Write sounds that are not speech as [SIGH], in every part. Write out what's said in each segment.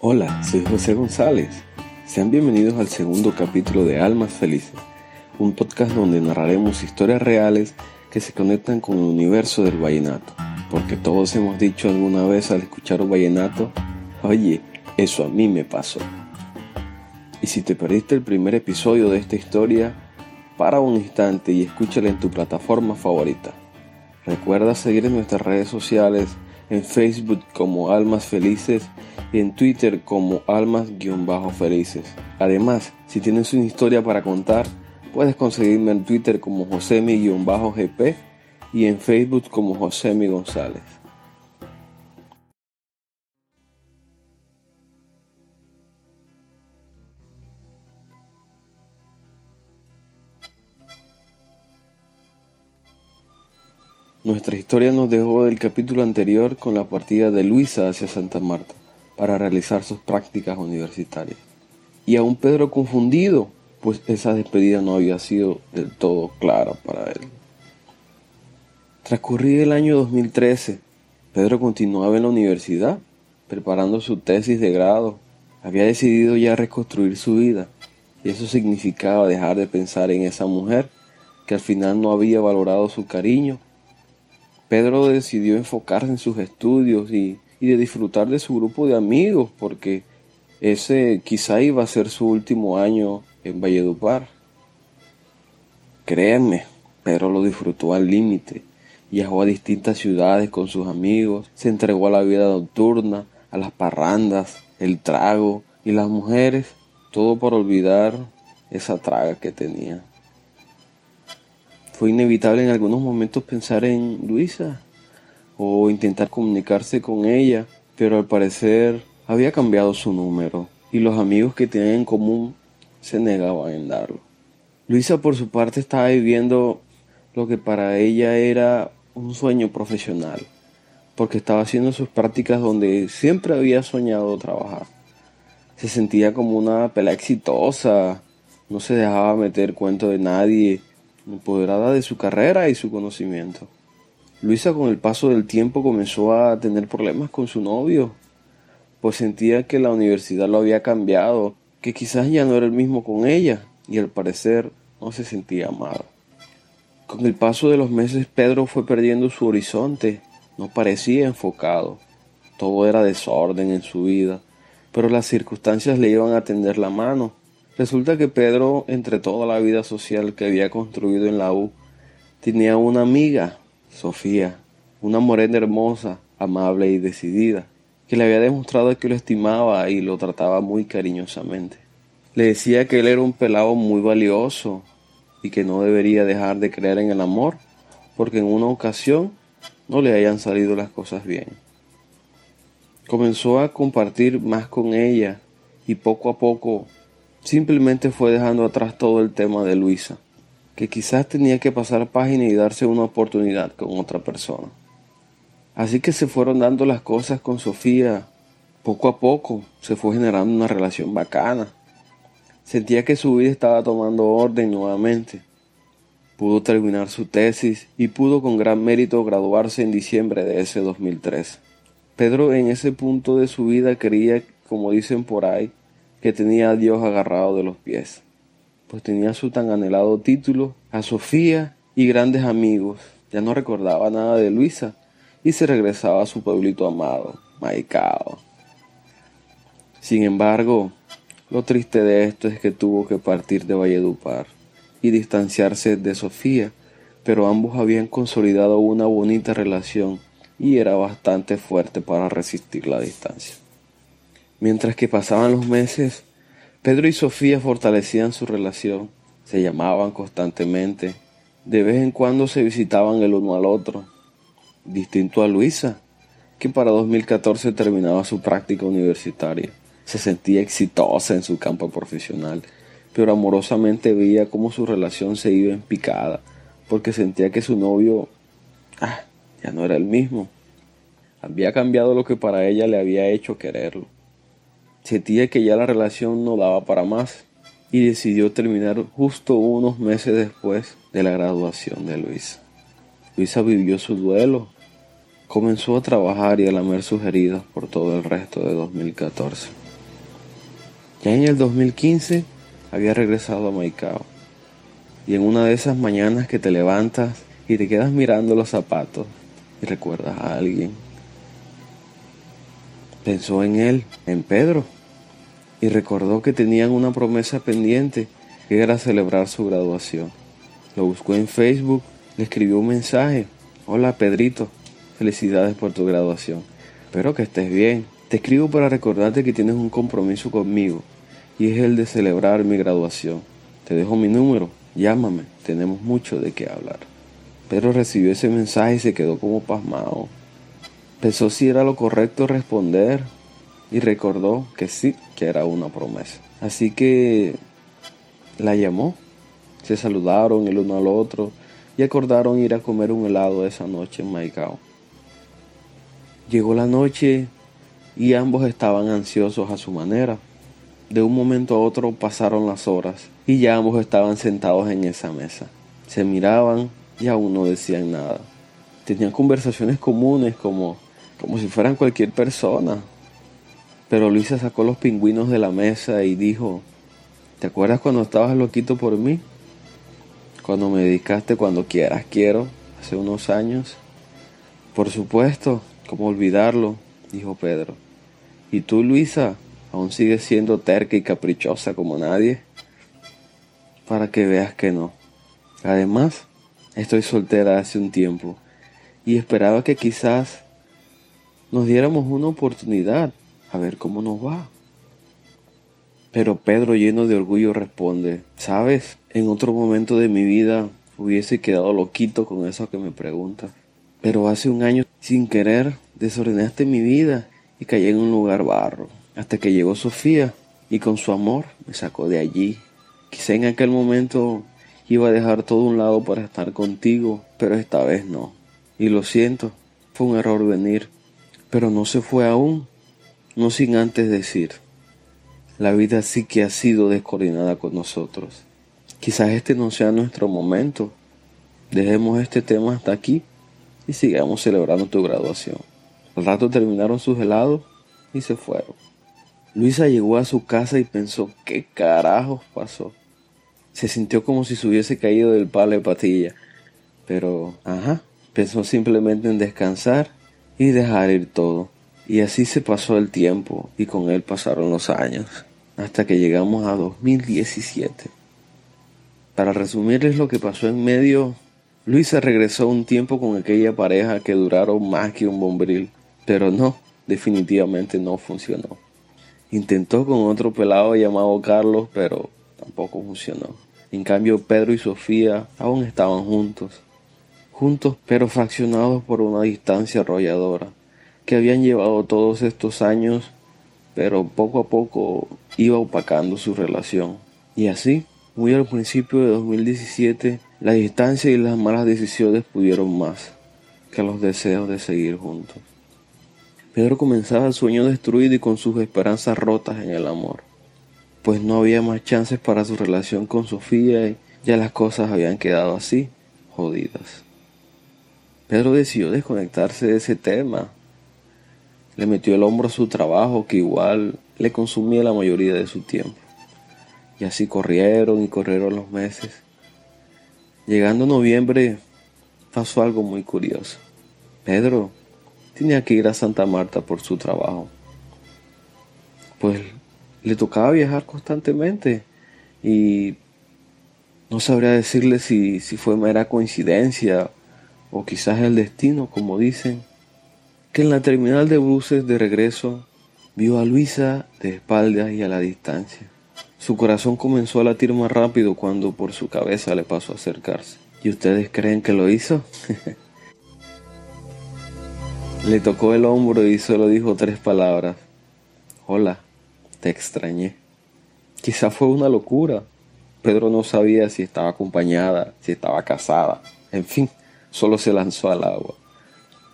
Hola, soy José González. Sean bienvenidos al segundo capítulo de Almas Felices, un podcast donde narraremos historias reales que se conectan con el universo del vallenato. Porque todos hemos dicho alguna vez al escuchar un vallenato, oye, eso a mí me pasó. Y si te perdiste el primer episodio de esta historia, para un instante y escúchala en tu plataforma favorita. Recuerda seguir en nuestras redes sociales, en Facebook como Almas Felices y en Twitter como almas-felices. Además, si tienes una historia para contar, puedes conseguirme en Twitter como josemi-gp y en Facebook como Josemi González. Nuestra historia nos dejó del capítulo anterior con la partida de Luisa hacia Santa Marta para realizar sus prácticas universitarias. Y aún Pedro confundido, pues esa despedida no había sido del todo clara para él. Transcurrido el año 2013, Pedro continuaba en la universidad, preparando su tesis de grado. Había decidido ya reconstruir su vida, y eso significaba dejar de pensar en esa mujer que al final no había valorado su cariño. Pedro decidió enfocarse en sus estudios y y de disfrutar de su grupo de amigos, porque ese quizá iba a ser su último año en Valledupar. Créanme, Pedro lo disfrutó al límite. Viajó a distintas ciudades con sus amigos, se entregó a la vida nocturna, a las parrandas, el trago y las mujeres, todo por olvidar esa traga que tenía. Fue inevitable en algunos momentos pensar en Luisa, o intentar comunicarse con ella, pero al parecer había cambiado su número y los amigos que tenían en común se negaban en darlo. Luisa por su parte estaba viviendo lo que para ella era un sueño profesional, porque estaba haciendo sus prácticas donde siempre había soñado trabajar. Se sentía como una pela exitosa, no se dejaba meter cuento de nadie, empoderada de su carrera y su conocimiento. Luisa con el paso del tiempo comenzó a tener problemas con su novio, pues sentía que la universidad lo había cambiado, que quizás ya no era el mismo con ella y al parecer no se sentía amado. Con el paso de los meses Pedro fue perdiendo su horizonte, no parecía enfocado, todo era desorden en su vida, pero las circunstancias le iban a tender la mano. Resulta que Pedro, entre toda la vida social que había construido en la U, tenía una amiga Sofía, una morena hermosa, amable y decidida, que le había demostrado que lo estimaba y lo trataba muy cariñosamente. Le decía que él era un pelado muy valioso y que no debería dejar de creer en el amor, porque en una ocasión no le hayan salido las cosas bien. Comenzó a compartir más con ella y poco a poco simplemente fue dejando atrás todo el tema de Luisa que quizás tenía que pasar página y darse una oportunidad con otra persona. Así que se fueron dando las cosas con Sofía. Poco a poco se fue generando una relación bacana. Sentía que su vida estaba tomando orden nuevamente. Pudo terminar su tesis y pudo con gran mérito graduarse en diciembre de ese 2003. Pedro en ese punto de su vida creía, como dicen por ahí, que tenía a Dios agarrado de los pies pues tenía su tan anhelado título, a Sofía y grandes amigos. Ya no recordaba nada de Luisa y se regresaba a su pueblito amado, Maicao. Sin embargo, lo triste de esto es que tuvo que partir de Valledupar y distanciarse de Sofía, pero ambos habían consolidado una bonita relación y era bastante fuerte para resistir la distancia. Mientras que pasaban los meses, Pedro y Sofía fortalecían su relación, se llamaban constantemente, de vez en cuando se visitaban el uno al otro, distinto a Luisa, que para 2014 terminaba su práctica universitaria. Se sentía exitosa en su campo profesional, pero amorosamente veía cómo su relación se iba en picada, porque sentía que su novio ah, ya no era el mismo. Había cambiado lo que para ella le había hecho quererlo. Sentía que ya la relación no daba para más y decidió terminar justo unos meses después de la graduación de Luisa. Luisa vivió su duelo, comenzó a trabajar y a lamer sus heridas por todo el resto de 2014. Ya en el 2015 había regresado a Maicao. Y en una de esas mañanas que te levantas y te quedas mirando los zapatos y recuerdas a alguien, pensó en él, en Pedro, y recordó que tenían una promesa pendiente que era celebrar su graduación. Lo buscó en Facebook, le escribió un mensaje. Hola Pedrito, felicidades por tu graduación. Espero que estés bien. Te escribo para recordarte que tienes un compromiso conmigo y es el de celebrar mi graduación. Te dejo mi número, llámame, tenemos mucho de qué hablar. Pedro recibió ese mensaje y se quedó como pasmado. Pensó si era lo correcto responder y recordó que sí, que era una promesa. Así que la llamó, se saludaron el uno al otro y acordaron ir a comer un helado esa noche en Maicao. Llegó la noche y ambos estaban ansiosos a su manera. De un momento a otro pasaron las horas y ya ambos estaban sentados en esa mesa. Se miraban y aún no decían nada. Tenían conversaciones comunes como, como si fueran cualquier persona. Pero Luisa sacó los pingüinos de la mesa y dijo, ¿te acuerdas cuando estabas loquito por mí? Cuando me dedicaste cuando quieras quiero, hace unos años. Por supuesto, ¿cómo olvidarlo? dijo Pedro. ¿Y tú, Luisa, aún sigues siendo terca y caprichosa como nadie? Para que veas que no. Además, estoy soltera hace un tiempo y esperaba que quizás nos diéramos una oportunidad a ver cómo nos va. Pero Pedro, lleno de orgullo, responde, ¿sabes? En otro momento de mi vida hubiese quedado loquito con eso que me preguntas. Pero hace un año, sin querer, desordenaste mi vida y caí en un lugar barro, hasta que llegó Sofía y con su amor me sacó de allí. Quizá en aquel momento iba a dejar todo un lado para estar contigo, pero esta vez no. Y lo siento, fue un error venir, pero no se fue aún, no sin antes decir, la vida sí que ha sido descoordinada con nosotros. Quizás este no sea nuestro momento. Dejemos este tema hasta aquí y sigamos celebrando tu graduación. Al rato terminaron sus helados y se fueron. Luisa llegó a su casa y pensó, ¿qué carajos pasó? Se sintió como si se hubiese caído del palo de patilla. Pero, ajá, pensó simplemente en descansar y dejar ir todo. Y así se pasó el tiempo y con él pasaron los años, hasta que llegamos a 2017. Para resumirles lo que pasó en medio, Luisa regresó un tiempo con aquella pareja que duraron más que un bombril. Pero no, definitivamente no funcionó. Intentó con otro pelado llamado Carlos, pero tampoco funcionó. En cambio, Pedro y Sofía aún estaban juntos. Juntos, pero fraccionados por una distancia arrolladora, que habían llevado todos estos años, pero poco a poco iba opacando su relación. Y así, muy al principio de 2017, la distancia y las malas decisiones pudieron más que los deseos de seguir juntos. Pedro comenzaba el sueño destruido y con sus esperanzas rotas en el amor, pues no había más chances para su relación con Sofía y ya las cosas habían quedado así, jodidas. Pedro decidió desconectarse de ese tema. Le metió el hombro a su trabajo que igual le consumía la mayoría de su tiempo. Y así corrieron y corrieron los meses. Llegando noviembre pasó algo muy curioso. Pedro tenía que ir a Santa Marta por su trabajo. Pues le tocaba viajar constantemente y no sabría decirle si, si fue mera coincidencia o quizás el destino, como dicen, que en la terminal de buses de regreso vio a Luisa de espaldas y a la distancia. Su corazón comenzó a latir más rápido cuando por su cabeza le pasó a acercarse. ¿Y ustedes creen que lo hizo? [LAUGHS] Le tocó el hombro y solo dijo tres palabras. Hola, te extrañé. Quizá fue una locura. Pedro no sabía si estaba acompañada, si estaba casada. En fin, solo se lanzó al agua.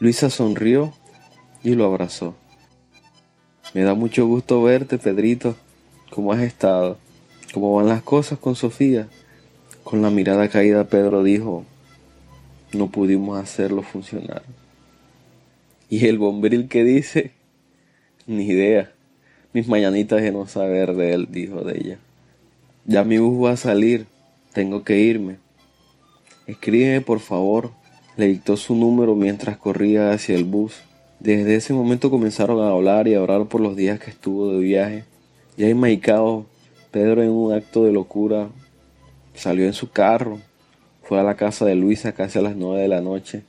Luisa sonrió y lo abrazó. Me da mucho gusto verte, Pedrito. ¿Cómo has estado? ¿Cómo van las cosas con Sofía? Con la mirada caída, Pedro dijo, no pudimos hacerlo funcionar. Y el bombril que dice, ni idea. mis mañanitas de no saber de él, dijo de ella. Ya mi bus va a salir, tengo que irme. Escríbeme por favor. Le dictó su número mientras corría hacia el bus. Desde ese momento comenzaron a hablar y a orar por los días que estuvo de viaje. Ya enmaicado, Pedro en un acto de locura salió en su carro, fue a la casa de Luisa casi a las nueve de la noche,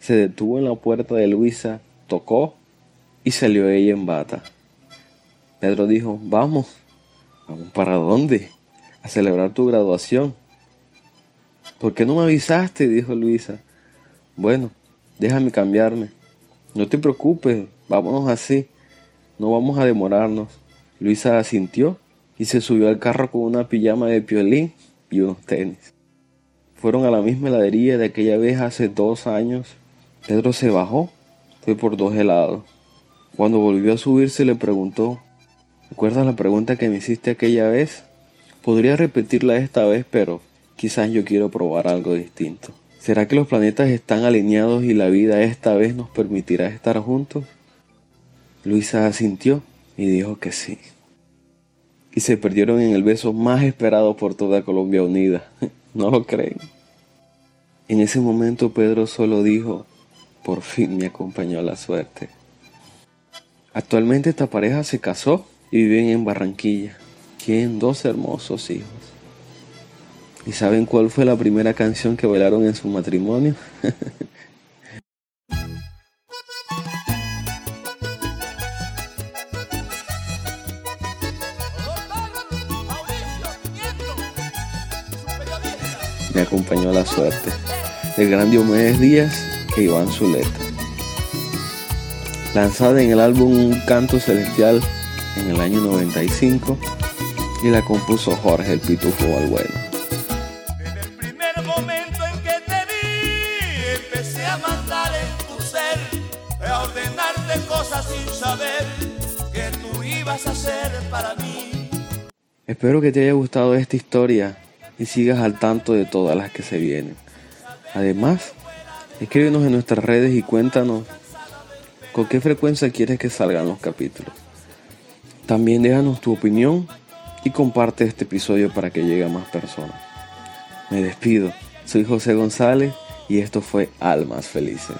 se detuvo en la puerta de Luisa, tocó y salió ella en bata. Pedro dijo, vamos, vamos para dónde? A celebrar tu graduación. ¿Por qué no me avisaste? dijo Luisa. Bueno, déjame cambiarme. No te preocupes, vámonos así. No vamos a demorarnos. Luisa asintió y se subió al carro con una pijama de piolín y unos tenis. Fueron a la misma heladería de aquella vez hace dos años. Pedro se bajó, fue por dos helados. Cuando volvió a subirse le preguntó, ¿recuerdas la pregunta que me hiciste aquella vez? Podría repetirla esta vez, pero quizás yo quiero probar algo distinto. ¿Será que los planetas están alineados y la vida esta vez nos permitirá estar juntos? Luisa asintió y dijo que sí. Y se perdieron en el beso más esperado por toda Colombia Unida. [LAUGHS] ¿No lo creen? En ese momento Pedro solo dijo, por fin me acompañó la suerte. Actualmente esta pareja se casó y viven en Barranquilla. Tienen dos hermosos hijos. ¿Y saben cuál fue la primera canción que bailaron en su matrimonio? [LAUGHS] Me acompañó la suerte. El gran Diomedes Díaz e Iván Zuleta. Lanzada en el álbum Un Canto Celestial en el año 95 y la compuso Jorge el Pitufo Balbueno. Que tú ibas a ser para mí. Espero que te haya gustado esta historia y sigas al tanto de todas las que se vienen. Además, escríbenos en nuestras redes y cuéntanos con qué frecuencia quieres que salgan los capítulos. También déjanos tu opinión y comparte este episodio para que llegue a más personas. Me despido, soy José González y esto fue Almas Felices.